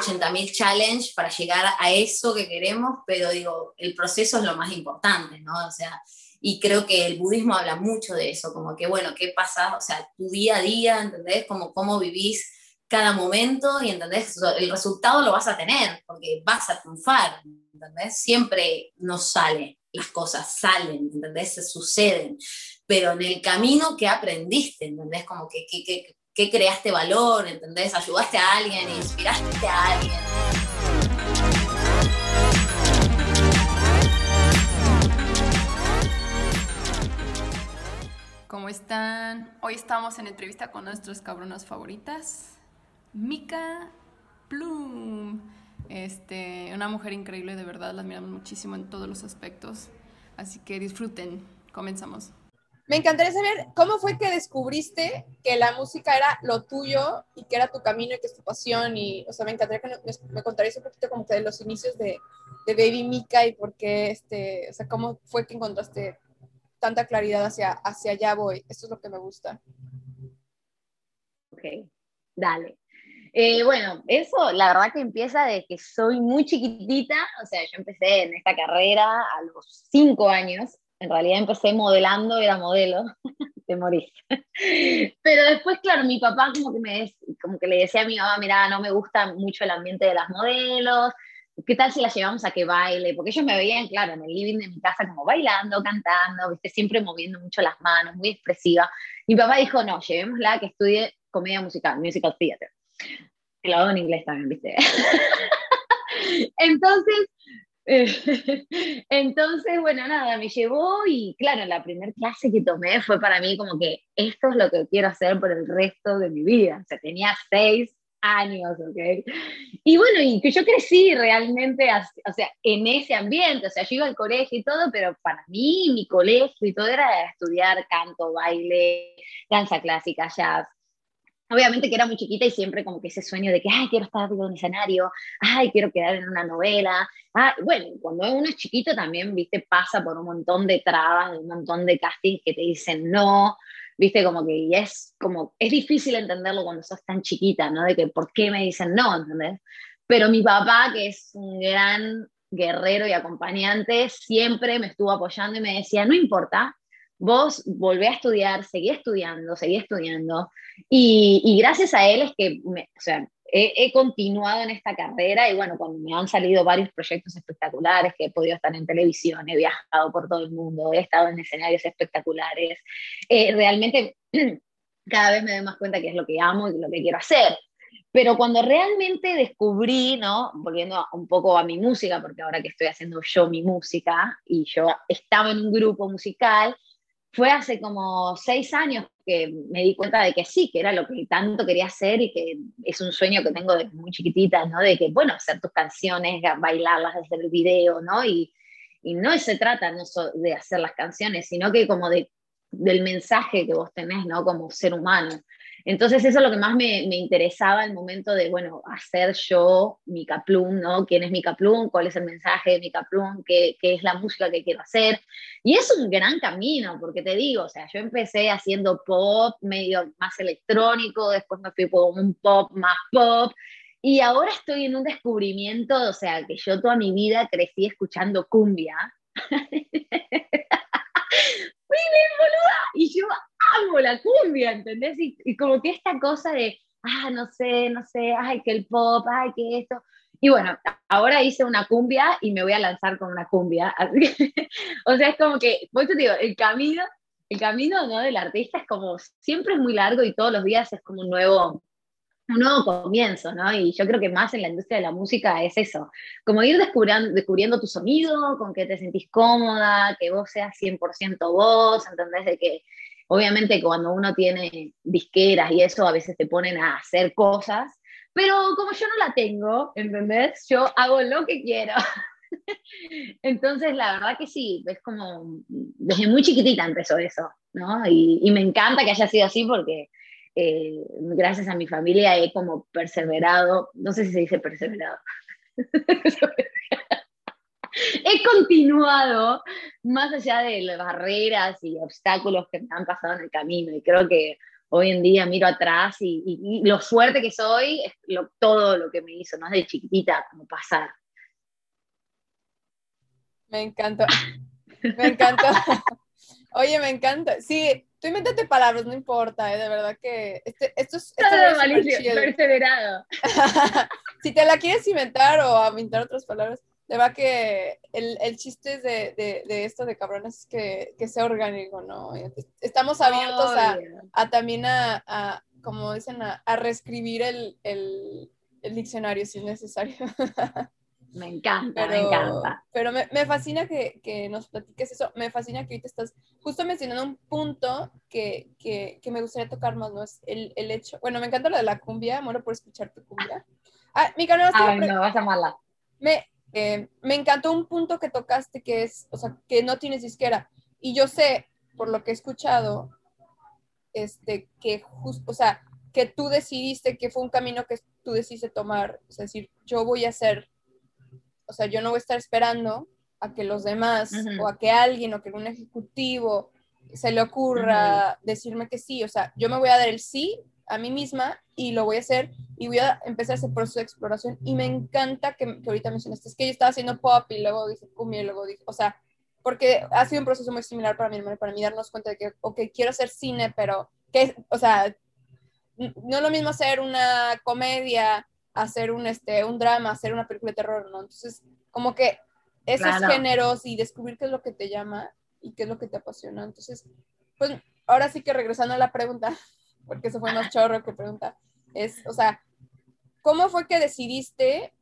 80.000 challenge para llegar a eso que queremos, pero digo, el proceso es lo más importante, ¿no? O sea, y creo que el budismo habla mucho de eso, como que, bueno, ¿qué pasa? O sea, tu día a día, ¿entendés? Como cómo vivís cada momento y, ¿entendés? El resultado lo vas a tener, porque vas a triunfar, ¿entendés? Siempre no sale, las cosas salen, ¿entendés? Se suceden, pero en el camino que aprendiste, ¿entendés? Como que, que, que, que creaste valor, ¿entendés? Ayudaste a alguien, inspiraste a alguien. ¿Cómo están? Hoy estamos en entrevista con nuestras cabronas favoritas. Mika Plum. Este, una mujer increíble, de verdad, la admiramos muchísimo en todos los aspectos. Así que disfruten. Comenzamos. Me encantaría saber cómo fue que descubriste que la música era lo tuyo y que era tu camino y que es tu pasión. Y, o sea, me encantaría que me, contarías un poquito como que de los inicios de, de Baby Mika y por qué, este, o sea, cómo fue que encontraste tanta claridad hacia, hacia allá voy. Esto es lo que me gusta. Ok, dale. Eh, bueno, eso la verdad que empieza de que soy muy chiquitita, o sea, yo empecé en esta carrera a los cinco años, en realidad empecé modelando, era modelo, te morís. Pero después, claro, mi papá como que, me, como que le decía a mi mamá, mira, no me gusta mucho el ambiente de las modelos, ¿qué tal si la llevamos a que baile? Porque ellos me veían, claro, en el living de mi casa como bailando, cantando, ¿viste? siempre moviendo mucho las manos, muy expresiva. Mi papá dijo, no, llevémosla a que estudie comedia musical, musical theater. lo hago en inglés también, ¿viste? entonces, entonces, bueno, nada, me llevó y claro, la primera clase que tomé fue para mí como que esto es lo que quiero hacer por el resto de mi vida. O sea, tenía seis años, ¿ok? Y bueno, y que yo crecí realmente, o sea, en ese ambiente, o sea, yo iba al colegio y todo, pero para mí, mi colegio y todo era estudiar canto, baile, danza clásica, jazz. Obviamente que era muy chiquita y siempre como que ese sueño de que, ay, quiero estar en un escenario, ay, quiero quedar en una novela. Ah, bueno, cuando uno es chiquito también, viste, pasa por un montón de trabas, un montón de castings que te dicen no, viste, como que es como, es difícil entenderlo cuando sos tan chiquita, ¿no? De que, ¿por qué me dicen no? Pero mi papá, que es un gran guerrero y acompañante, siempre me estuvo apoyando y me decía, no importa, vos volvé a estudiar, seguí estudiando, seguí estudiando. Y, y gracias a él es que, me, o sea, he, continuado en esta carrera y bueno, cuando me han salido varios proyectos espectaculares, que he podido estar en televisión, he viajado por todo el mundo, he estado en escenarios espectaculares, eh, realmente cada vez me doy más cuenta que es lo que amo y lo que quiero hacer. Pero cuando realmente descubrí, ¿no? Volviendo un poco a mi música, porque ahora que estoy haciendo yo mi música y yo estaba en un grupo musical, fue hace como seis años que me di cuenta de que sí, que era lo que tanto quería hacer y que es un sueño que tengo desde muy chiquitita, ¿no? De que, bueno, hacer tus canciones, bailarlas desde el video, ¿no? Y, y no se trata no de hacer las canciones, sino que como de, del mensaje que vos tenés, ¿no? Como ser humano. Entonces eso es lo que más me, me interesaba el momento de, bueno, hacer yo mi Plum, ¿no? ¿Quién es mi Plum? ¿Cuál es el mensaje de mi Plum? ¿Qué, ¿Qué es la música que quiero hacer? Y es un gran camino, porque te digo, o sea, yo empecé haciendo pop medio más electrónico, después me fui por un pop más pop, y ahora estoy en un descubrimiento, o sea, que yo toda mi vida crecí escuchando cumbia. boluda! Y yo amo la cumbia, ¿entendés? Y, como que esta cosa de, ah, no sé, no sé, ay, que el pop, ay, que esto. Y bueno, ahora hice una cumbia y me voy a lanzar con una cumbia. o sea, es como que, pues te digo, el camino, el camino ¿no? del artista es como, siempre es muy largo y todos los días es como un nuevo, un nuevo comienzo, ¿no? Y yo creo que más en la industria de la música es eso, como ir descubriendo, tu sonido, con que te sentís cómoda, que vos seas 100% vos, ¿entendés? De que obviamente cuando uno tiene disqueras y eso, a veces te ponen a hacer cosas, pero como yo no la tengo, ¿entendés? Yo hago lo que quiero. Entonces, la verdad que sí, es como, desde muy chiquitita empezó eso, ¿no? Y, y me encanta que haya sido así porque eh, gracias a mi familia he como perseverado, no sé si se dice perseverado, he continuado más allá de las barreras y obstáculos que me han pasado en el camino y creo que hoy en día miro atrás y, lo fuerte que soy es todo lo que me hizo, ¿no? De chiquitita, como pasar. Me encantó. Me encantó. Oye, me encanta. Sí, tú invéntate palabras, no importa, ¿eh? de verdad que este, esto es... Esto es perseverado. si te la quieres inventar o inventar otras palabras, de verdad que el, el chiste de, de, de, esto de cabrones es que, que, sea orgánico, ¿no? Estamos abiertos a, a, también a, a, como dicen, a, a reescribir el, el, el diccionario si es necesario. Me encanta, me encanta. Pero me, me fascina que, que, nos platiques eso. Me fascina que ahorita estás justo mencionando un punto que, que, que me gustaría tocar más, ¿no? Es el, el, hecho. Bueno, me encanta lo de la cumbia, muero por escuchar tu cumbia. Ah, mi canal. Ay, no, vas a amarla. Me, eh, me encantó un punto que tocaste que es, o sea, que no tienes disquera. Y yo sé, por lo que he escuchado, este, que justo, o sea, que tú decidiste que fue un camino que tú decidiste tomar, es decir, yo voy a hacer o sea, yo no voy a estar esperando a que los demás o a que alguien o que un ejecutivo se le ocurra decirme que sí. O sea, yo me voy a dar el sí a mí misma y lo voy a hacer y voy a empezar ese proceso de exploración. Y me encanta que, que ahorita mencionaste, es que yo estaba haciendo pop y luego dije cumbia y luego dije, o sea, porque ha sido un proceso muy similar para mi hermano para mí darnos cuenta de que, ok, quiero hacer cine, pero que, o sea, no es lo mismo hacer una comedia hacer un, este, un drama, hacer una película de terror, ¿no? Entonces, como que esos géneros y descubrir qué es lo que te llama y qué es lo que te apasiona. Entonces, pues ahora sí que regresando a la pregunta, porque eso fue más chorro que pregunta, es, o sea, ¿cómo fue que decidiste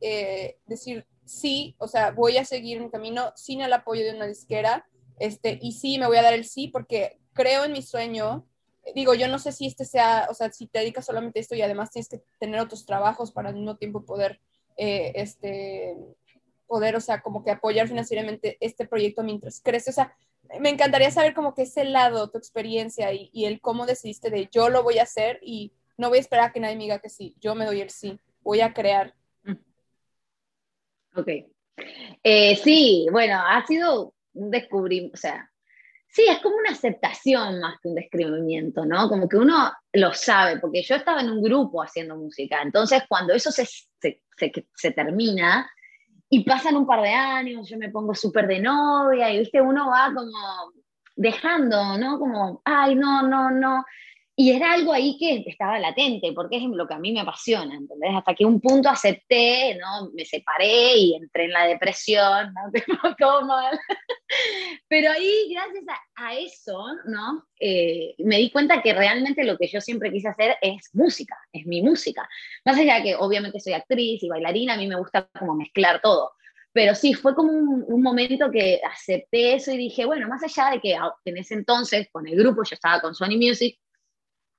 eh, decir sí, o sea, voy a seguir un camino sin el apoyo de una disquera, este, y sí, me voy a dar el sí porque creo en mi sueño, digo, yo no sé si este sea, o sea, si te dedicas solamente a esto y además tienes que tener otros trabajos para al mismo tiempo poder, eh, este, poder, o sea, como que apoyar financieramente este proyecto mientras crece. O sea, me encantaría saber como que ese lado, tu experiencia y, el cómo decidiste de yo lo voy a hacer y no voy a esperar a que nadie me diga que sí, yo me doy el sí, voy a crear. Ok. Eh, sí, bueno, ha sido un descubrimiento, o sea, Sí, es como una aceptación más que un descubrimiento, ¿no? Como que uno lo sabe, porque yo estaba en un grupo haciendo música, entonces cuando eso se, se, se, termina y pasan un par de años, yo me pongo súper de novia y, viste, uno va como dejando, ¿no? Como, ay, no, no, no. Y era algo ahí que estaba latente, porque es lo que a mí me apasiona, ¿entendés? Hasta que un punto acepté, ¿no? Me separé y entré en la depresión, ¿no? Todo mal. Pero ahí, gracias a, eso, ¿no? Eh, me di cuenta que realmente lo que yo siempre quise hacer es música, es mi música. Más allá de que obviamente soy actriz y bailarina, a mí me gusta como mezclar todo. Pero sí, fue como un, un momento que acepté eso y dije, bueno, más allá de que en ese entonces con el grupo yo estaba con Sony Music,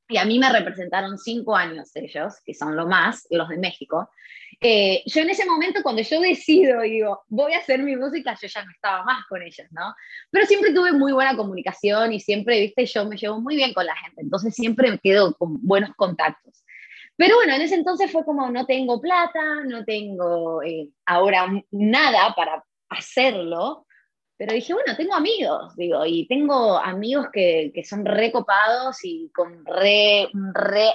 y a mí me representaron cinco años ellos, que son lo más, los de México. Eh, yo en ese momento, cuando yo decido, digo, voy a hacer mi música, yo ya no estaba más con ellos, ¿no? Pero siempre tuve muy buena comunicación y siempre, viste, yo me llevo muy bien con la gente, entonces siempre me quedo con buenos contactos. Pero bueno, en ese entonces fue como, no tengo plata, no tengo eh, ahora nada para hacerlo, pero dije, bueno, tengo amigos, digo, y tengo amigos que, que son recopados y con re, re,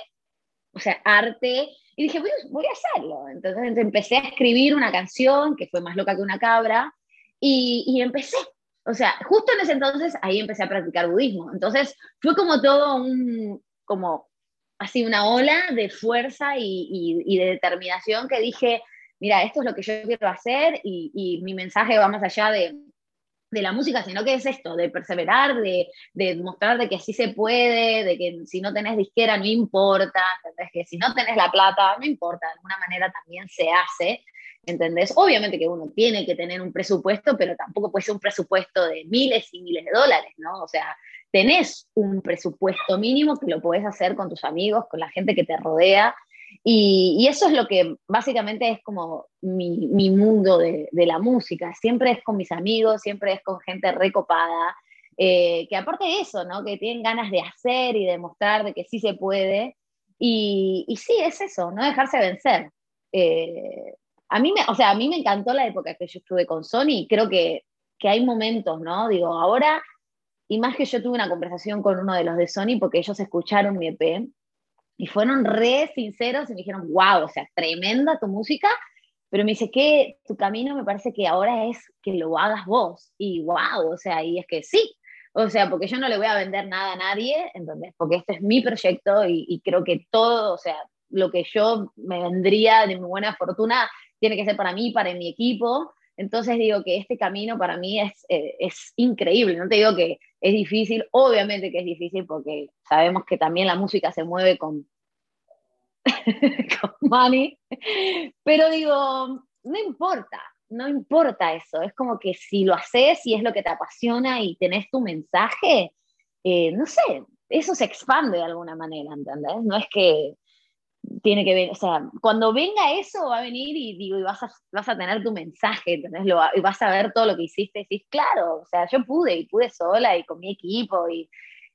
o sea, arte. Y dije, voy, a hacerlo. Entonces empecé a escribir una canción que fue más loca que una cabra y, y empecé. O sea, justo en ese entonces ahí empecé a practicar budismo. Entonces fue como todo un, como así una ola de fuerza y, y, y de determinación que dije, mira, esto es lo que yo quiero hacer y, y mi mensaje va más allá de, de la música, sino que es esto, de perseverar, de, de, mostrar de que sí se puede, de que si no tenés disquera no importa, ¿entendés? Que si no tenés la plata, no importa, de alguna manera también se hace, ¿entendés? Obviamente que uno tiene que tener un presupuesto, pero tampoco puede ser un presupuesto de miles y miles de dólares, ¿no? O sea, tenés un presupuesto mínimo que lo podés hacer con tus amigos, con la gente que te rodea, y, eso es lo que básicamente es como mi, mi mundo de, de, la música. Siempre es con mis amigos, siempre es con gente recopada, eh, que aparte de eso, ¿no? Que tienen ganas de hacer y demostrar de que sí se puede. Y, y sí, es eso, no dejarse vencer. Eh, a, mí me, o sea, a mí me encantó la época que yo estuve con Sony creo que, que hay momentos, ¿no? Digo, ahora y más que yo tuve una conversación con uno de los de Sony porque ellos escucharon mi EP y fueron re sinceros y me dijeron, wow, o sea, tremenda tu música, pero me dice que tu camino me parece que ahora es que lo hagas vos. Y wow, o sea, y es que sí, o sea, porque yo no le voy a vender nada a nadie, ¿entendés? Porque este es mi proyecto y, y creo que todo, o sea, lo que yo me vendría de mi buena fortuna tiene que ser para mí, para mi equipo. Entonces digo que este camino para mí es, eh, es increíble. No te digo que es difícil, obviamente que es difícil porque sabemos que también la música se mueve con, money, pero digo, no importa, no importa eso. Es como que si lo haces y es lo que te apasiona y tenés tu mensaje, eh, no sé, eso se expande de alguna manera, ¿entendés? No es que tiene que ver, o sea, cuando venga eso va a venir y digo, y vas a, vas a tener tu mensaje, ¿entendés? Lo, y vas a ver todo lo que hiciste y decís, claro, o sea, yo pude y pude sola y con mi equipo y,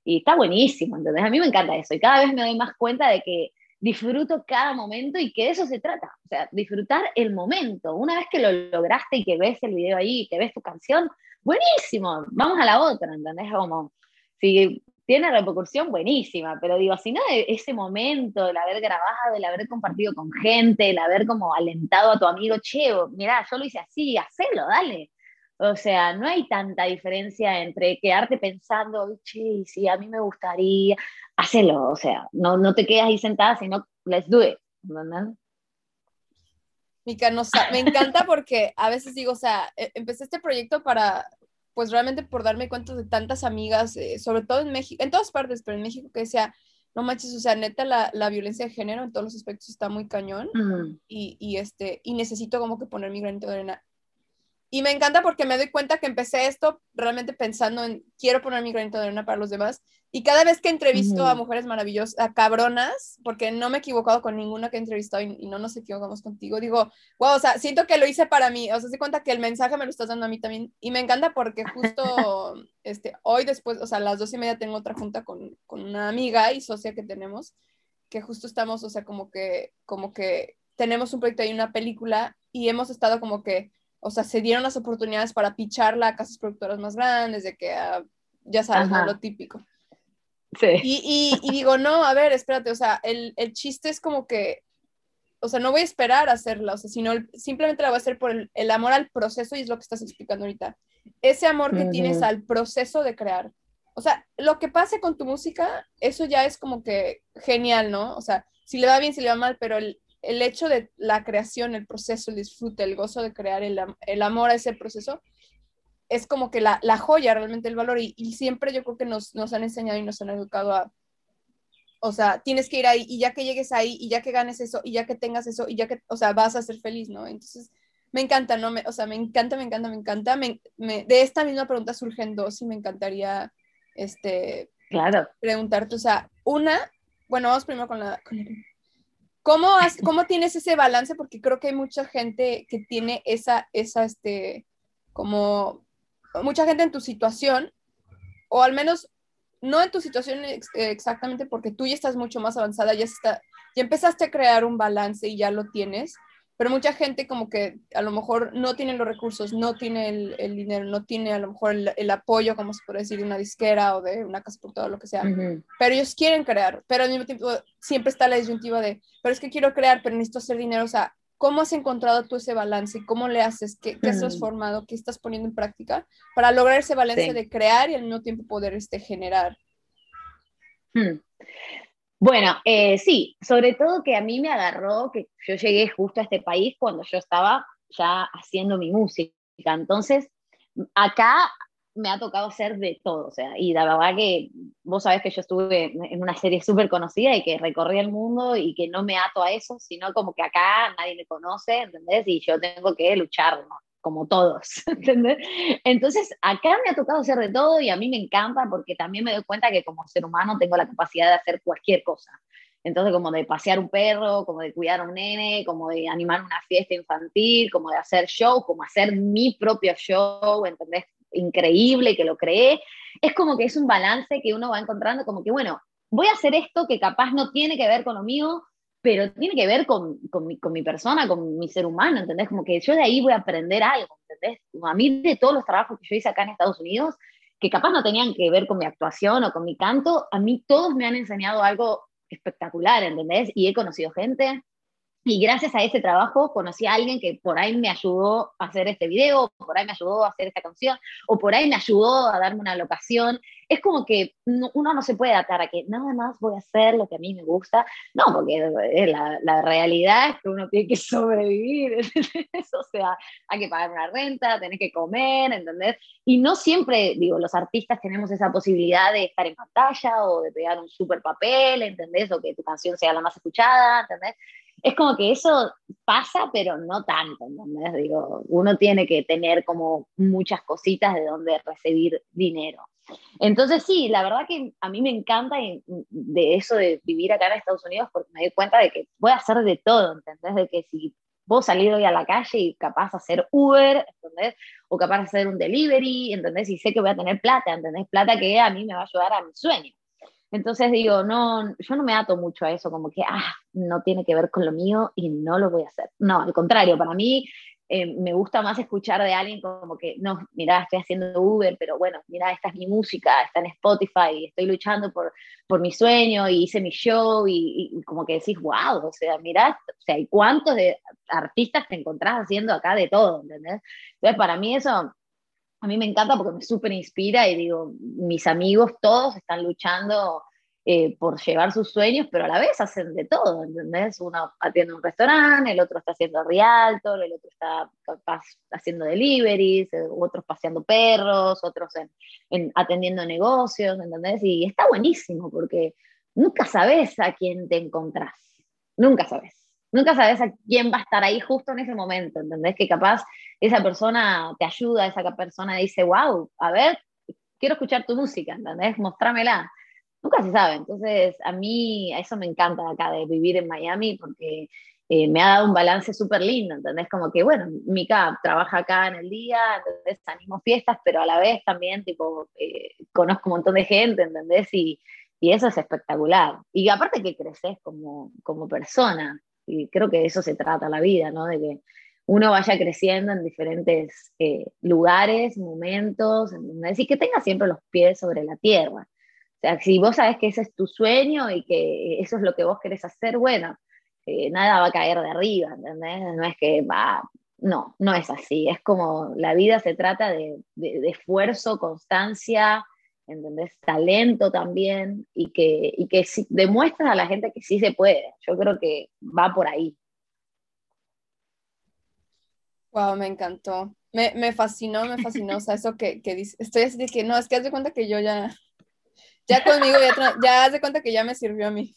y está buenísimo, ¿entendés? A mí me encanta eso y cada vez me doy más cuenta de que disfruto cada momento y que de eso se trata, o sea, disfrutar el momento. Una vez que lo lograste y que ves el video ahí y que ves tu canción, buenísimo, vamos a la otra, ¿entendés? Como, si tiene repercusión buenísima, pero digo, si no, ese momento, el haber grabado, el haber compartido con gente, el haber como alentado a tu amigo, che, mira, yo lo hice así, hacelo, dale. O sea, no hay tanta diferencia entre quedarte pensando, che, sí, a mí me gustaría, hacelo, o sea, no, no te quedas ahí sentada, sino let's do it, ¿verdad? Mica, no, me encanta porque a veces digo, o sea, e, empecé este proyecto para, pues realmente por darme cuenta de tantas amigas, eh, sobre todo en México, en todas partes, pero en México que decía, no manches, o sea, neta la, la violencia de género en todos los aspectos está muy cañón y, y, este, y necesito como que poner mi granito de arena. Y me encanta porque me doy cuenta que empecé esto realmente pensando en quiero poner mi granito de arena para los demás. Y cada vez que entrevisto a mujeres maravillosas, a cabronas, porque no me he equivocado con ninguna que he entrevistado y, no nos equivocamos contigo, digo, wow, o sea, siento que lo hice para mí. O sea, se cuenta que el mensaje me lo estás dando a mí también. Y me encanta porque justo este, hoy después, o sea, a las dos y media tengo otra junta con, con una amiga y socia que tenemos, que justo estamos, o sea, como que, como que tenemos un proyecto y una película y hemos estado como que o sea, se dieron las oportunidades para picharla a casas productoras más grandes, de que, ah, ya sabes, lo típico. Sí. Y, y, digo, no, a ver, espérate, o sea, el, el, chiste es como que, o sea, no voy a esperar a hacerla, o sea, sino simplemente la voy a hacer por el, el, amor al proceso y es lo que estás explicando ahorita. Ese amor que tienes al proceso de crear. O sea, lo que pase con tu música, eso ya es como que genial, ¿no? O sea, si le va bien, si le va mal, pero el, el hecho de la creación, el proceso, el disfrute, el gozo de crear, el, el amor a ese proceso, es como que la, la joya, realmente el valor. Y, y, siempre yo creo que nos, nos han enseñado y nos han educado a, o sea, tienes que ir ahí y ya que llegues ahí y ya que ganes eso y ya que tengas eso y ya que, o sea, vas a ser feliz, ¿no? Entonces, me encanta, ¿no? Me, o sea, me encanta, me encanta, me encanta. Me, de esta misma pregunta surgen dos y me encantaría, este, claro. preguntarte, o sea, una, bueno, vamos primero con la, con ¿Cómo, ¿Cómo tienes ese balance? Porque creo que hay mucha gente que tiene esa, esa, este, como, mucha gente en tu situación, o al menos no en tu situación exactamente porque tú ya estás mucho más avanzada, ya, está, ya empezaste a crear un balance y ya lo tienes, pero mucha gente como que a lo mejor no tiene los recursos, no tiene el, dinero, no tiene a lo mejor el, apoyo, como se puede decir, de una disquera o de una casa por todo lo que sea, pero ellos quieren crear, pero al mismo tiempo siempre está la disyuntiva de, pero es que quiero crear, pero necesito hacer dinero, o sea, ¿cómo has encontrado tú ese balance? ¿Cómo le haces? ¿Qué, qué has transformado? ¿Qué estás poniendo en práctica para lograr ese balance de crear y al mismo tiempo poder este, generar? Hmm. Bueno, eh, sí, sobre todo que a mí me agarró que yo llegué justo a este país cuando yo estaba ya haciendo mi música. Entonces, acá me ha tocado hacer de todo, o sea, y la verdad que vos sabés que yo estuve en una serie súper conocida y que recorrí el mundo y que no me ato a eso, sino como que acá nadie me conoce, ¿entendés? Y yo tengo que luchar, ¿no? Como todos, ¿entendés? Entonces, acá me ha tocado hacer de todo y a mí me encanta porque también me doy cuenta que como ser humano tengo la capacidad de hacer cualquier cosa. Entonces, como de pasear un perro, como de cuidar a un nene, como de animar una fiesta infantil, como de hacer show, como hacer mi propio show, ¿entendés? Increíble que lo creé. Es como que es un balance que uno va encontrando, como que, bueno, voy a hacer esto que capaz no tiene que ver con lo mío, pero tiene que ver con, con, mi, con, mi, persona, con mi ser humano, ¿entendés? Como que yo de ahí voy a aprender algo, ¿entendés? a mí de todos los trabajos que yo hice acá en Estados Unidos, que capaz no tenían que ver con mi actuación o con mi canto, a mí todos me han enseñado algo espectacular, ¿entendés? Y he conocido gente y gracias a ese trabajo conocí a alguien que por ahí me ayudó a hacer este video, por ahí me ayudó a hacer esta canción, o por ahí me ayudó a darme una locación. Es como que uno no se puede atar a que nada más voy a hacer lo que a mí me gusta. No, porque la, la realidad es que uno tiene que sobrevivir. o sea, hay que pagar una renta, tenés que comer, ¿entendés? Y no siempre, digo, los artistas tenemos esa posibilidad de estar en pantalla o de pegar un super papel, ¿entendés? O que tu canción sea la más escuchada, ¿entendés? Es como que eso pasa, pero no tanto, ¿entendés? Digo, uno tiene que tener como muchas cositas de donde recibir dinero. Entonces sí, la verdad que a mí me encanta de eso de vivir acá en Estados Unidos porque me doy cuenta de que a hacer de todo, ¿entendés? De que si puedo salir hoy a la calle y capaz hacer Uber, ¿entendés? O capaz hacer un delivery, ¿entendés? Y sé que voy a tener plata, ¿entendés? Plata que a mí me va a ayudar a mi sueño. Entonces digo, no, yo no me ato mucho a eso, como que, ah, no tiene que ver con lo mío y no lo voy a hacer. No, al contrario, para mí eh, me gusta más escuchar de alguien como que, no, mira, estoy haciendo Uber, pero bueno, mira, esta es mi música, está en Spotify, estoy luchando por, por mi sueño y hice mi show y, como que decís, wow, o sea, mira, o sea, ¿y cuántos artistas te encontrás haciendo acá de todo, ¿entendés? Entonces, para mí eso a mí me encanta porque me súper inspira y digo, mis amigos todos están luchando eh, por llevar sus sueños, pero a la vez hacen de todo, ¿entendés? Uno atiende un restaurante, el otro está haciendo realtor, el otro está haciendo deliveries, eh, otros paseando perros, otros en, atendiendo negocios, ¿entendés? Y está buenísimo porque nunca sabes a quién te encontrás, nunca sabes nunca sabes a quién va a estar ahí justo en ese momento, ¿entendés? Que capaz esa persona te ayuda, esa persona dice, wow, a ver, quiero escuchar tu música, ¿entendés? Mostrámela. Nunca se sabe. Entonces, a mí, a eso me encanta acá de vivir en Miami porque eh, me ha dado un balance súper lindo, ¿entendés? Como que, bueno, Mika trabaja acá en el día, ¿entendés? Animo fiestas, pero a la vez también, tipo, eh, conozco un montón de gente, ¿entendés? Y, y eso es espectacular. Y aparte que creces como, como persona, y creo que de eso se trata la vida, ¿no? De que uno vaya creciendo en diferentes eh, lugares, momentos, y que tenga siempre los pies sobre la tierra. O sea, si vos sabes que ese es tu sueño y que eso es lo que vos querés hacer, bueno, eh, nada va a caer de arriba, ¿entendés? No es que va, no, no es así. Es como la vida se trata de esfuerzo, constancia, ¿entendés? Talento también y que, y que si, demuestras a la gente que sí se puede. Yo creo que va por ahí. Wow, me encantó. Me, me fascinó, me fascinó. O sea, eso que, que dice, estoy así de que no, es que haz de cuenta que yo ya, ya conmigo, ya, ya haz de cuenta que ya me sirvió a mí.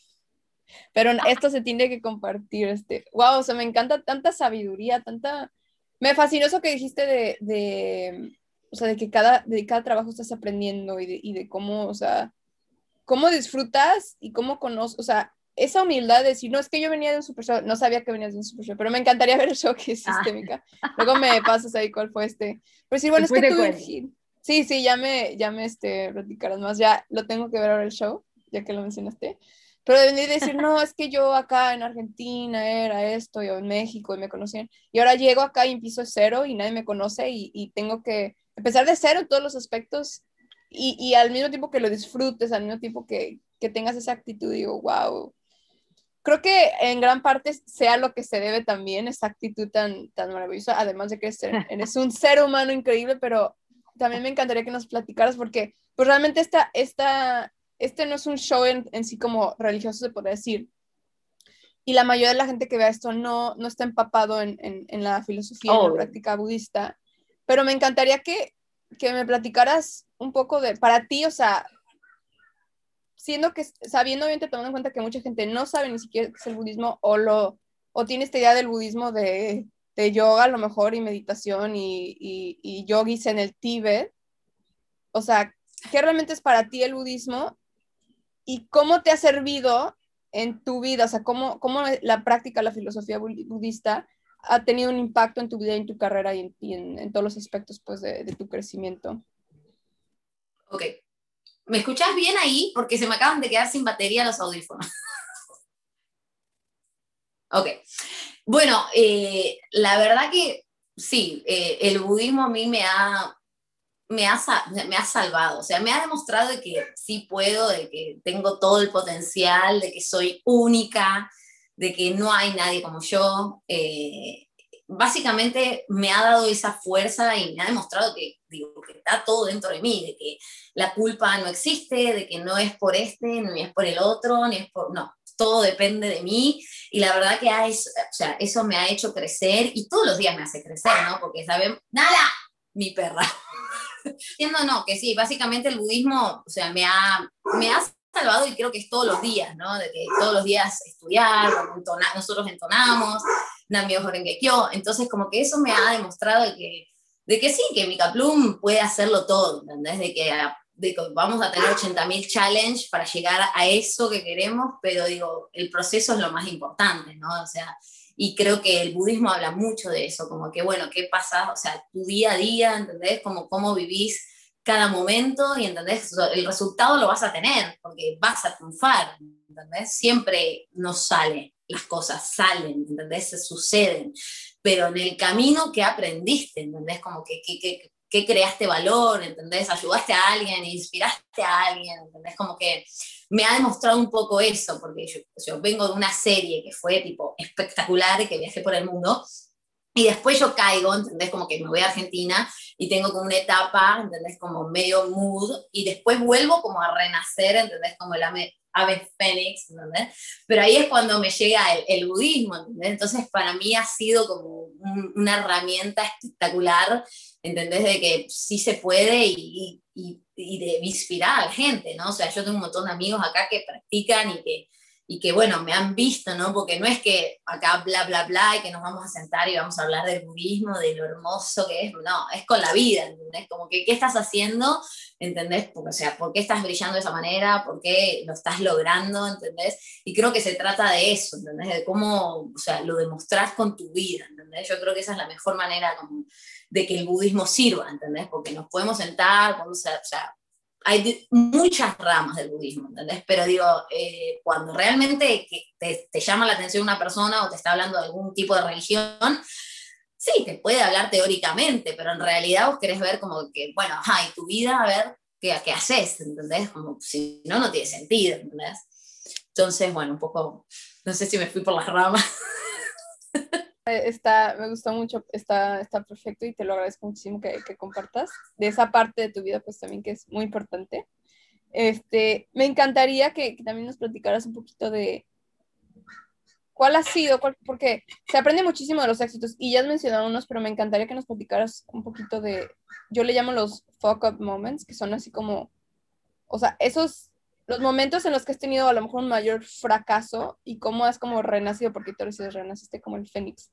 Pero esto se tiene que compartir. Este, wow, o sea, me encanta tanta sabiduría, tanta. Me fascinó eso que dijiste de, de o sea, de que cada, de cada trabajo estás aprendiendo y de, y de cómo, o sea, cómo disfrutas y cómo conoces, o sea, esa humildad de decir, no, es que yo venía de un super show, no sabía que venías de un super show, pero me encantaría ver el show que es sistémica. Ah. Luego me pasas ahí cuál fue este. Pero sí, bueno, es que tú... Sí, sí, ya me, ya me este, platicarás más, ya lo tengo que ver ahora el show, ya que lo mencionaste. Pero de venir a decir, no, es que yo acá en Argentina era esto, yo en México y me conocían. Y ahora llego acá y empiezo cero y nadie me conoce y, y tengo que empezar de cero en todos los aspectos y, y, al mismo tiempo que lo disfrutes, al mismo tiempo que, que tengas esa actitud, digo, wow. Creo que en gran parte sea lo que se debe también, esa actitud tan, tan maravillosa, además de que eres un ser humano increíble, pero también me encantaría que nos platicaras porque pues realmente esta, esta, este no es un show en, en sí como religioso, se podría decir. Y la mayoría de la gente que vea esto no, no está empapado en, en, en la filosofía, en la práctica budista pero me encantaría que, que me platicaras un poco de, para ti, o sea, siendo que, sabiendo bien, tomando en cuenta que mucha gente no sabe ni siquiera qué es el budismo o, lo, o tiene esta idea del budismo de, de yoga a lo mejor y meditación y, y, y yogis en el Tíbet, o sea, ¿qué realmente es para ti el budismo y cómo te ha servido en tu vida? O sea, ¿cómo, cómo la práctica, la filosofía budista ha tenido un impacto en tu vida y en tu carrera y en, todos los aspectos pues, de, tu crecimiento. Ok. ¿Me escuchas bien ahí? Porque se me acaban de quedar sin batería los audífonos. ok. Bueno, eh, la verdad que sí, eh, el budismo a mí me ha, me ha, me ha salvado, o sea, me ha demostrado de que sí puedo, de que tengo todo el potencial, de que soy única, de que no hay nadie como yo. Eh, básicamente me ha dado esa fuerza y me ha demostrado que, digo, que está todo dentro de mí, de que la culpa no existe, de que no es por este, ni es por el otro, ni es por, no, todo depende de mí y la verdad que hay, o sea, eso me ha hecho crecer y todos los días me hace crecer, ¿no? Porque, ¿saben? Nada, mi perra. Entiendo, no, que sí, básicamente el budismo, o sea, me ha, me ha salvado y creo que es todos los días, ¿no? De que todos los días estudiar, nosotros entonamos, Namio Horengekyo, entonces como que eso me ha demostrado de que, de que sí, que Micaplum puede hacerlo todo, ¿entendés? De que, de que vamos a tener 80.000 challenge para llegar a eso que queremos, pero digo, el proceso es lo más importante, ¿no? O sea, y creo que el budismo habla mucho de eso, como que, bueno, ¿qué pasa? O sea, tu día a día, ¿entendés? Como cómo vivís cada momento y, ¿entendés? El resultado lo vas a tener, porque vas a triunfar, ¿entendés? Siempre nos sale, las cosas salen, ¿entendés? Se suceden, pero en el camino que aprendiste, ¿entendés? Como que, que, que, creaste valor, ¿entendés? Ayudaste a alguien, inspiraste a alguien, ¿entendés? Como que me ha demostrado un poco eso, porque yo, yo vengo de una serie que fue tipo espectacular, que viajé por el mundo, y después yo caigo, ¿entendés? Como que me voy a Argentina y tengo como una etapa, ¿entendés? Como medio mood, y después vuelvo como a renacer, ¿entendés? Como el ave, ave fénix, ¿entendés? Pero ahí es cuando me llega el, el budismo, ¿entendés? Entonces para mí ha sido como una herramienta espectacular, ¿entendés? De que sí se puede y, y, y de inspirar a la gente, ¿no? O sea, yo tengo un montón de amigos acá que practican y que y que bueno, me han visto, ¿no? Porque no es que acá bla, bla, bla, y que nos vamos a sentar y vamos a hablar del budismo, de lo hermoso que es, no, es con la vida, ¿entendés? Como que, ¿qué estás haciendo? ¿Entendés? O sea, ¿por qué estás brillando de esa manera? ¿Por qué lo estás logrando? ¿Entendés? Y creo que se trata de eso, ¿entendés? De cómo, o sea, lo demostrás con tu vida, ¿entendés? Yo creo que esa es la mejor manera como de que el budismo sirva, ¿entendés? Porque nos podemos sentar, podemos, o sea, hay muchas ramas del budismo, ¿entendés? Pero digo, eh, cuando realmente te, te, llama la atención una persona o te está hablando de algún tipo de religión, sí, te puede hablar teóricamente, pero en realidad vos querés ver como que, bueno, ay, tu vida, a ver qué, qué haces, ¿entendés? Como si no, no tiene sentido, ¿entendés? Entonces, bueno, un poco, no sé si me fui por las ramas. Eh, está, me gustó mucho, está, está perfecto y te lo agradezco muchísimo que, que, compartas de esa parte de tu vida, pues también que es muy importante. Este, me encantaría que, que también nos platicaras un poquito de cuál ha sido, cuál, porque se aprende muchísimo de los éxitos y ya has mencionado unos, pero me encantaría que nos platicaras un poquito de, yo le llamo los fuck up moments, que son así como, o sea, esos los momentos en los que has tenido a lo mejor un mayor fracaso y cómo has como renacido, porque tú dices renaciste como el fénix.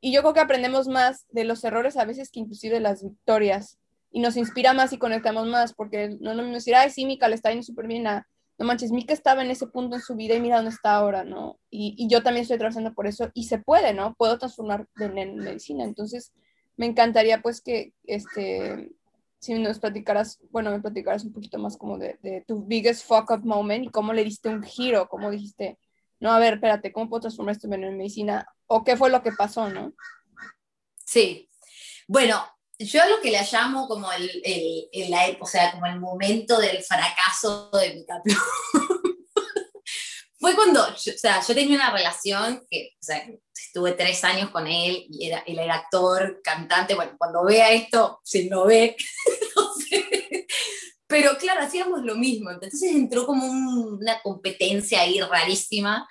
Y yo creo que aprendemos más de los errores a veces que inclusive las victorias. Y nos inspira más y conectamos más, porque no nos decir, ay, sí, Mika le está yendo súper bien a, no manches, Mika estaba en ese punto en su vida y mira dónde está ahora, ¿no? Y, y yo también estoy trabajando por eso y se puede, ¿no? Puedo transformar en medicina. Entonces, me encantaría pues que, este, si nos platicaras, bueno, me platicaras un poquito más como de, de, tu biggest fuck up moment y cómo le diste un giro, cómo dijiste, no, a ver, espérate, ¿cómo puedo transformar esto en medicina? ¿O qué fue lo que pasó, no? Sí, bueno, yo lo que le llamo como el, el, el o sea, como el momento del fracaso de mi caplo. Fue cuando, o sea, yo tenía una relación que, o sea, estuve tres años con él y era, él era actor, cantante, bueno, cuando vea esto, si no ve, no sé. Pero claro, hacíamos lo mismo, entonces entró como un, una competencia ahí rarísima.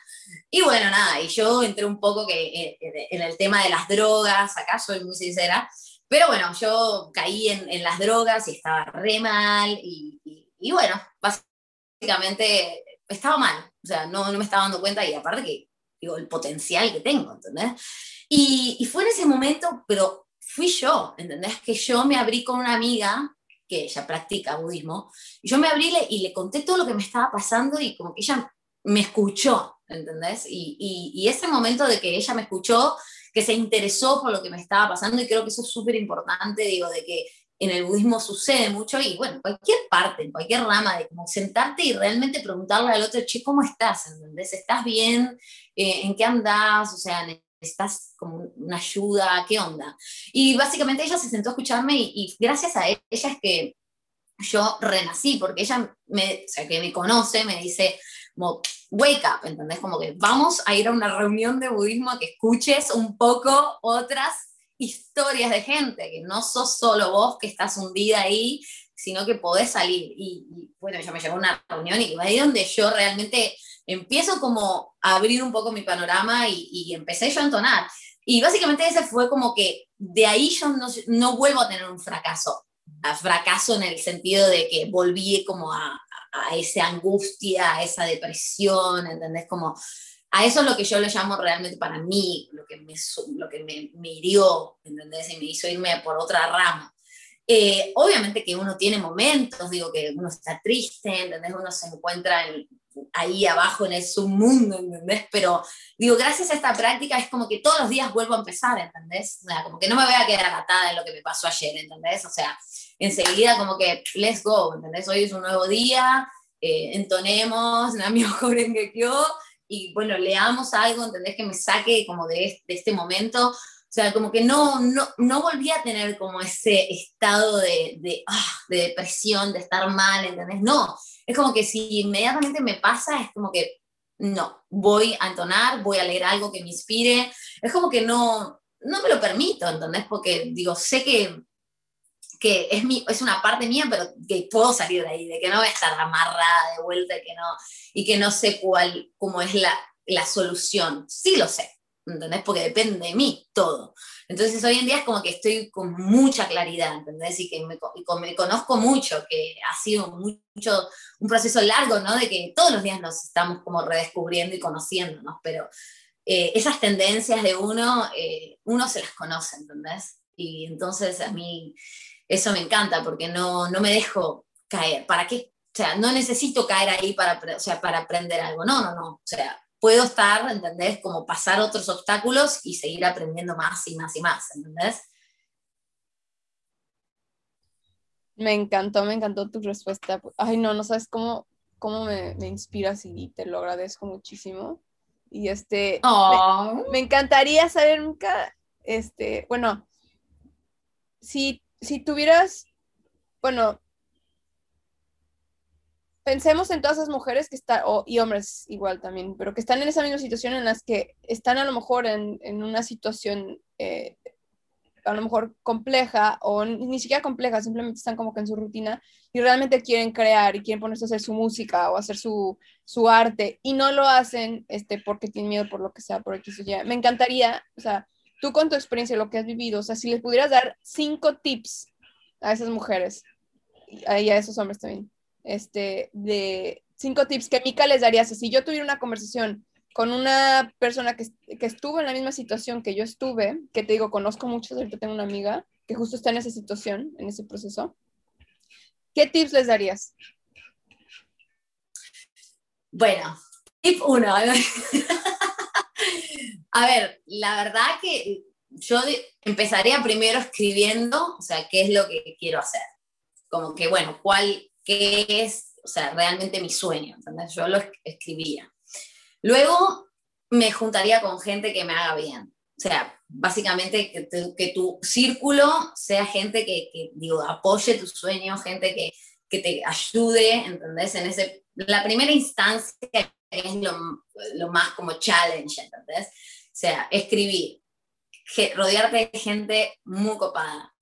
Y bueno, nada, y yo entré un poco que, eh, en el tema de las drogas, acá soy muy sincera, pero bueno, yo caí en, en las drogas y estaba re mal y, y, y bueno, básicamente estaba mal, o sea, no, no me estaba dando cuenta y aparte que, digo, el potencial que tengo, ¿entendés? Y, y fue en ese momento, pero fui yo, ¿entendés? Que yo me abrí con una amiga que ella practica budismo, y yo me abrí y le conté todo lo que me estaba pasando y como que ella me escuchó, ¿entendés? Y, y, y, ese momento de que ella me escuchó, que se interesó por lo que me estaba pasando, y creo que eso es súper importante, digo, de que en el budismo sucede mucho y bueno, en cualquier parte, en cualquier rama, de como sentarte y realmente preguntarle al otro, che, ¿cómo estás? ¿Entendés? ¿Estás bien? Eh, ¿En qué andás? O sea, ¿Estás como una ayuda? ¿Qué onda? Y básicamente ella se sentó a escucharme y, y gracias a ella es que yo renací, porque ella, me, o sea, que me conoce, me dice, como, wake up, ¿entendés? Como que vamos a ir a una reunión de budismo a que escuches un poco otras historias de gente, que no sos solo vos que estás hundida ahí, sino que podés salir. Y, y bueno, ella me llevó a una reunión y ahí donde yo realmente empiezo como a abrir un poco mi panorama y, y empecé yo a entonar. Y básicamente ese fue como que de ahí yo no, vuelvo a tener un fracaso, a fracaso en el sentido de que volví como a, a esa angustia, a esa depresión, ¿entendés? Como a eso es lo que yo le llamo realmente para mí, lo que me, lo que me, me hirió, ¿entendés? Y me hizo irme por otra rama. Eh, obviamente que uno tiene momentos, digo que uno está triste, ¿entendés? Uno se encuentra en, ahí abajo en el submundo, ¿entendés? Pero digo, gracias a esta práctica es como que todos los días vuelvo a empezar, ¿entendés? O sea, como que no me voy a quedar atada en lo que me pasó ayer, ¿entendés? O sea, enseguida como que, let's go, ¿entendés? Hoy es un nuevo día, eh, entonemos, Nami Kyo, y bueno, leamos algo, ¿entendés? Que me saque como de, este momento. O sea, como que no, no, no volví a tener como ese estado de, de, ah, de depresión, de estar mal, ¿entendés? No, es como que si inmediatamente me pasa, es como que no, voy a entonar, voy a leer algo que me inspire, es como que no, no me lo permito, ¿entendés? Porque digo, sé que, que es, mi, es una parte mía, pero que puedo salir de ahí, de que no voy a estar amarrada de vuelta que no, y que no sé cuál, cómo es la, la solución. Sí lo sé, ¿entendés? Porque depende de mí todo. Entonces hoy en día es como que estoy con mucha claridad, ¿entendés? Y que me, me conozco mucho, que ha sido mucho, un proceso largo, ¿no? De que todos los días nos estamos como redescubriendo y conociéndonos, pero eh, esas tendencias de uno, eh, uno se las conoce, ¿entendés? Y entonces a mí eso me encanta porque no, no me dejo caer. ¿Para qué? O sea, no necesito caer ahí para, o sea, para aprender algo. No, no, no. O sea, puedo estar, ¿entendés? Como pasar otros obstáculos y seguir aprendiendo más y más y más, ¿entendés? Me encantó, me encantó tu respuesta. Ay, no, no sabes cómo, cómo me, me inspiras y te lo agradezco muchísimo. Y este, me, me, encantaría saber, nunca, este, bueno, si, si tuvieras, bueno, pensemos en todas esas mujeres que están, y hombres igual también, pero que están en esa misma situación en las que están a lo mejor en, en una situación eh, a lo mejor compleja o ni siquiera compleja, simplemente están como que en su rutina y realmente quieren crear y quieren ponerse a hacer su música o hacer su, su arte y no lo hacen este, porque tienen miedo por lo que sea, por X o Y. Me encantaría, o sea, tú con tu experiencia, lo que has vivido, o sea, si les pudieras dar cinco tips a esas mujeres y a esos hombres también, este, de cinco tips que Mika les daría. Si yo tuviera una conversación con una persona que, que, estuvo en la misma situación que yo estuve, que te digo, conozco mucho, ahorita tengo una amiga que justo está en esa situación, en ese proceso, ¿qué tips les darías? Bueno, tip uno. A ver, la verdad que yo empezaría primero escribiendo, o sea, qué es lo que quiero hacer. Como que, bueno, cuál, qué es, o sea, realmente mi sueño, ¿entendés? Yo lo escribía. Luego me juntaría con gente que me haga bien. O sea, básicamente que, tu círculo sea gente que, que, digo, apoye tu sueño, gente que, que te ayude, ¿entendés? En ese, la primera instancia es lo, lo más como challenge, ¿entendés? O sea, escribir, rodearte de gente muy copada.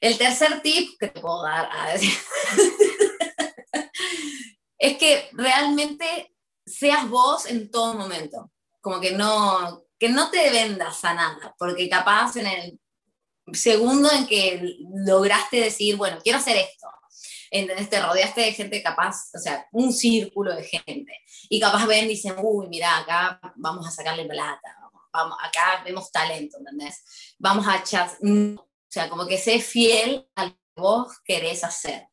El tercer tip que te puedo dar, a decir, es que realmente seas vos en todo momento, como que no, que no te vendas a nada, porque capaz en el segundo en que lograste decir, bueno, quiero hacer esto, ¿entendés? Te rodeaste de gente capaz, o sea, un círculo de gente, y capaz ven y dicen, uy, mira, acá vamos a sacarle plata, vamos, acá vemos talento, ¿entendés? Vamos a echar, o sea, como que sé fiel a lo que vos querés hacer,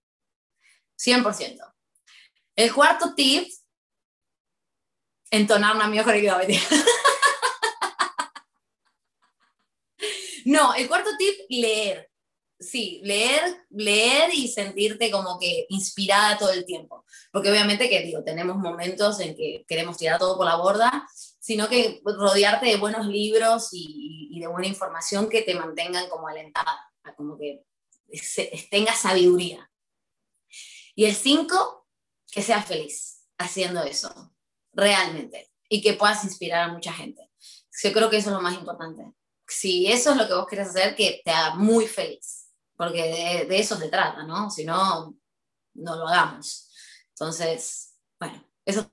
100%. El cuarto tip, entonar una mejor No, el cuarto tip, leer. Sí, leer, leer y sentirte como que inspirada todo el tiempo. Porque obviamente que digo, tenemos momentos en que queremos tirar todo por la borda, sino que rodearte de buenos libros y, y de buena información que te mantengan como alentada, como que tenga sabiduría. Y el cinco, que seas feliz haciendo eso, realmente, y que puedas inspirar a mucha gente. Yo creo que eso es lo más importante. Si eso es lo que vos querés hacer, que te haga muy feliz, porque de, eso se trata, ¿no? Si no, no lo hagamos. Entonces, bueno, eso.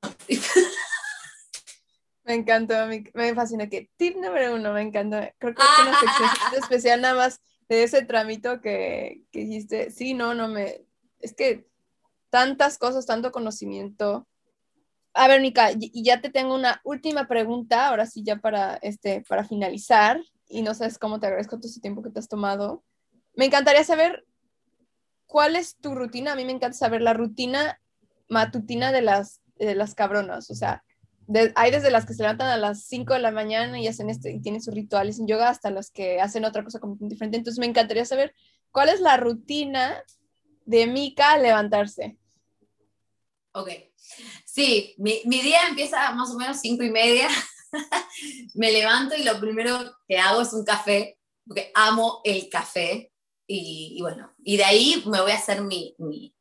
Me encantó, me, fascina que tip número uno, me encantó. Creo que es una sección especial nada más de ese tramito que, que dijiste. Sí, no, no me. Es que tantas cosas, tanto conocimiento. A ver, Nika, y ya te tengo una última pregunta, ahora sí, ya para, este, para finalizar, y no sabes cómo te agradezco todo ese tiempo que te has tomado. Me encantaría saber cuál es tu rutina. A mí me encanta saber la rutina matutina de las, de las cabronas. O sea, hay desde las que se levantan a las 5 de la mañana y hacen este, y tienen sus rituales en yoga hasta las que hacen otra cosa completamente diferente. Entonces me encantaría saber cuál es la rutina de Mika al levantarse. Ok. Sí, mi, mi, día empieza más o menos cinco y media. me levanto y lo primero que hago es un café, porque amo el café. Y, bueno, y de ahí me voy a hacer mi, mi,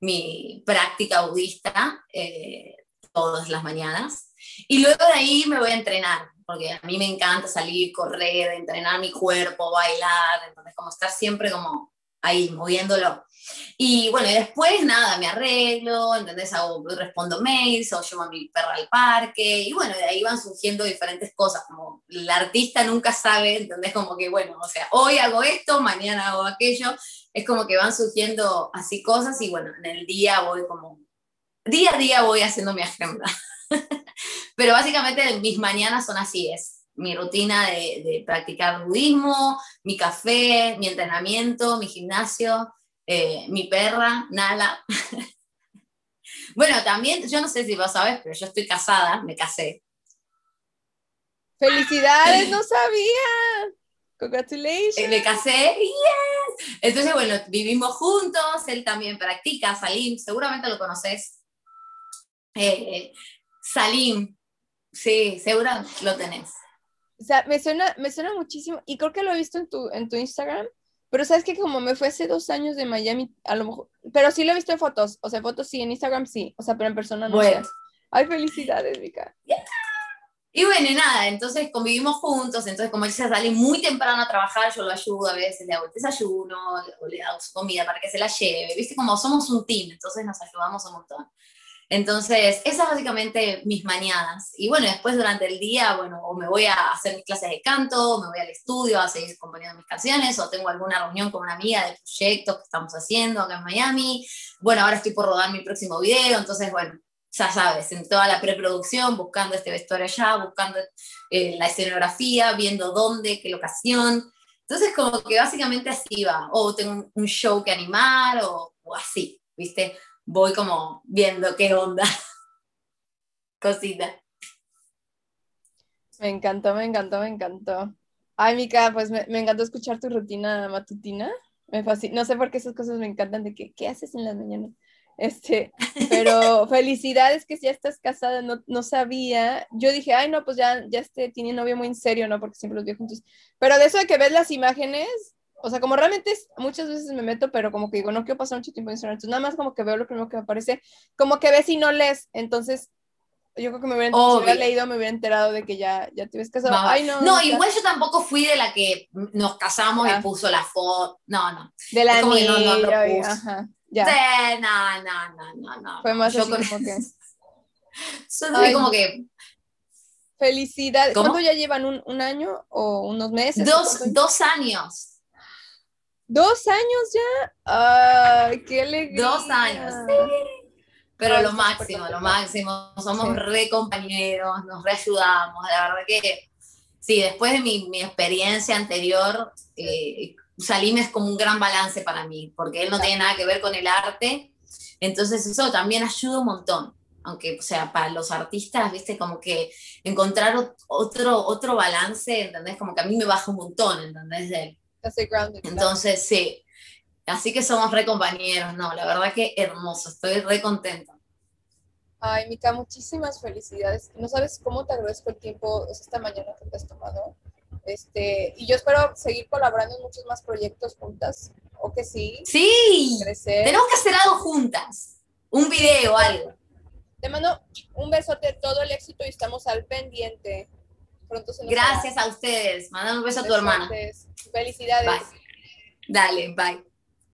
mi práctica budista eh, todas las mañanas. Y luego de ahí me voy a entrenar, porque a mí me encanta salir, correr, entrenar mi cuerpo, bailar, entonces como estar siempre como ahí moviéndolo. Y bueno, y después nada, me arreglo, ¿entendés? Hago, respondo mails o llevo a mi perra al parque y bueno, de ahí van surgiendo diferentes cosas, como el artista nunca sabe, ¿entendés? Como que bueno, o sea, hoy hago esto, mañana hago aquello, es como que van surgiendo así cosas y bueno, en el día voy como, día a día voy haciendo mi agenda. Pero básicamente mis mañanas son así, es mi rutina de, de practicar budismo, mi café, mi entrenamiento, mi gimnasio, eh, mi perra, Nala. bueno, también, yo no sé si vos sabes, pero yo estoy casada, me casé. ¡Felicidades! ¡No sabía! ¡Congratulations! Eh, me casé, ¡yes! Entonces, bueno, vivimos juntos, él también practica, Salim, seguramente lo conoces. Eh, Salim, sí, seguro lo tenés. O sea, me suena, me suena muchísimo, y creo que lo he visto en tu, en tu Instagram, pero sabes que como me fue hace dos años de Miami, a lo mejor, pero sí lo he visto en fotos, o sea, fotos sí, en Instagram sí, o sea, pero en persona no. Bueno. Ay, felicidades, Vika. Y bueno, y nada, entonces convivimos juntos, entonces como se sale muy temprano a trabajar, yo lo ayudo a veces, le hago el desayuno, o le hago su comida para que se la lleve, viste, como somos un team, entonces nos ayudamos un montón. Entonces, esas básicamente mis mañanas. Y bueno, después durante el día, bueno, o me voy a hacer mis clases de canto, o me voy al estudio a seguir componiendo mis canciones, o tengo alguna reunión con una amiga de proyectos que estamos haciendo acá en Miami. Bueno, ahora estoy por rodar mi próximo video, entonces, bueno, ya sabes, en toda la preproducción, buscando este vestuario allá, buscando eh, la escenografía, viendo dónde, qué locación. Entonces, como que básicamente así va. O tengo un show que animar, o, o así, ¿viste? Voy como viendo qué onda. Cosita. Me encantó, me encantó, me encantó. Ay, Mica, pues me, encantó escuchar tu rutina matutina. Me fascina. No sé por qué esas cosas me encantan de que, ¿qué haces en las mañanas? Este, pero felicidades que ya estás casada, no, no, sabía. Yo dije, ay, no, pues ya, ya este, tiene novio muy en serio, ¿no? Porque siempre los veo juntos. Pero de eso de que ves las imágenes, o sea, como realmente muchas veces me meto, pero como que digo, no quiero pasar mucho tiempo en Instagram, entonces nada más como que veo lo primero que me aparece, como que ves y no lees, entonces yo creo que me hubiera, si hubiera leído, me hubiera enterado de que ya, ya te ves casado. Ay, no, no, igual yo tampoco fui de la que nos casamos y ah. puso la foto, no, no. De la niña, no, no, ajá, ya. Sí, no, no, no, no, no. Fue más yo así como que... Yo como que... Felicidades. ¿Cuánto ya llevan? ¿Un, ¿Un, año o unos meses? Dos, dos años. ¿Dos años ya? ¡Ay, qué alegría! Dos años, sí. Pero lo máximo, lo máximo. Somos re compañeros, nos reayudamos. La verdad que sí, después de mi, mi experiencia anterior, eh, Salim es como un gran balance para mí, porque él no tiene nada que ver con el arte. Entonces eso también ayuda un montón. Aunque, o sea, para los artistas, viste, como que encontrar otro, otro balance, ¿entendés? Como que a mí me baja un montón, ¿entendés? De, entonces, sí. Así que somos re compañeros, no, la verdad que hermoso, estoy re contenta. Ay, Mica, muchísimas felicidades. No sabes cómo te agradezco el tiempo esta mañana que te has tomado. Este, y yo espero seguir colaborando en muchos más proyectos juntas. ¿O que sí? Sí. Tenemos que hacer algo juntas. Un video, algo. Te mando un besote, todo el éxito y estamos al pendiente. Pronto se Gracias a ustedes. Manda un beso a tu hermana. Felicidades. Dale, bye.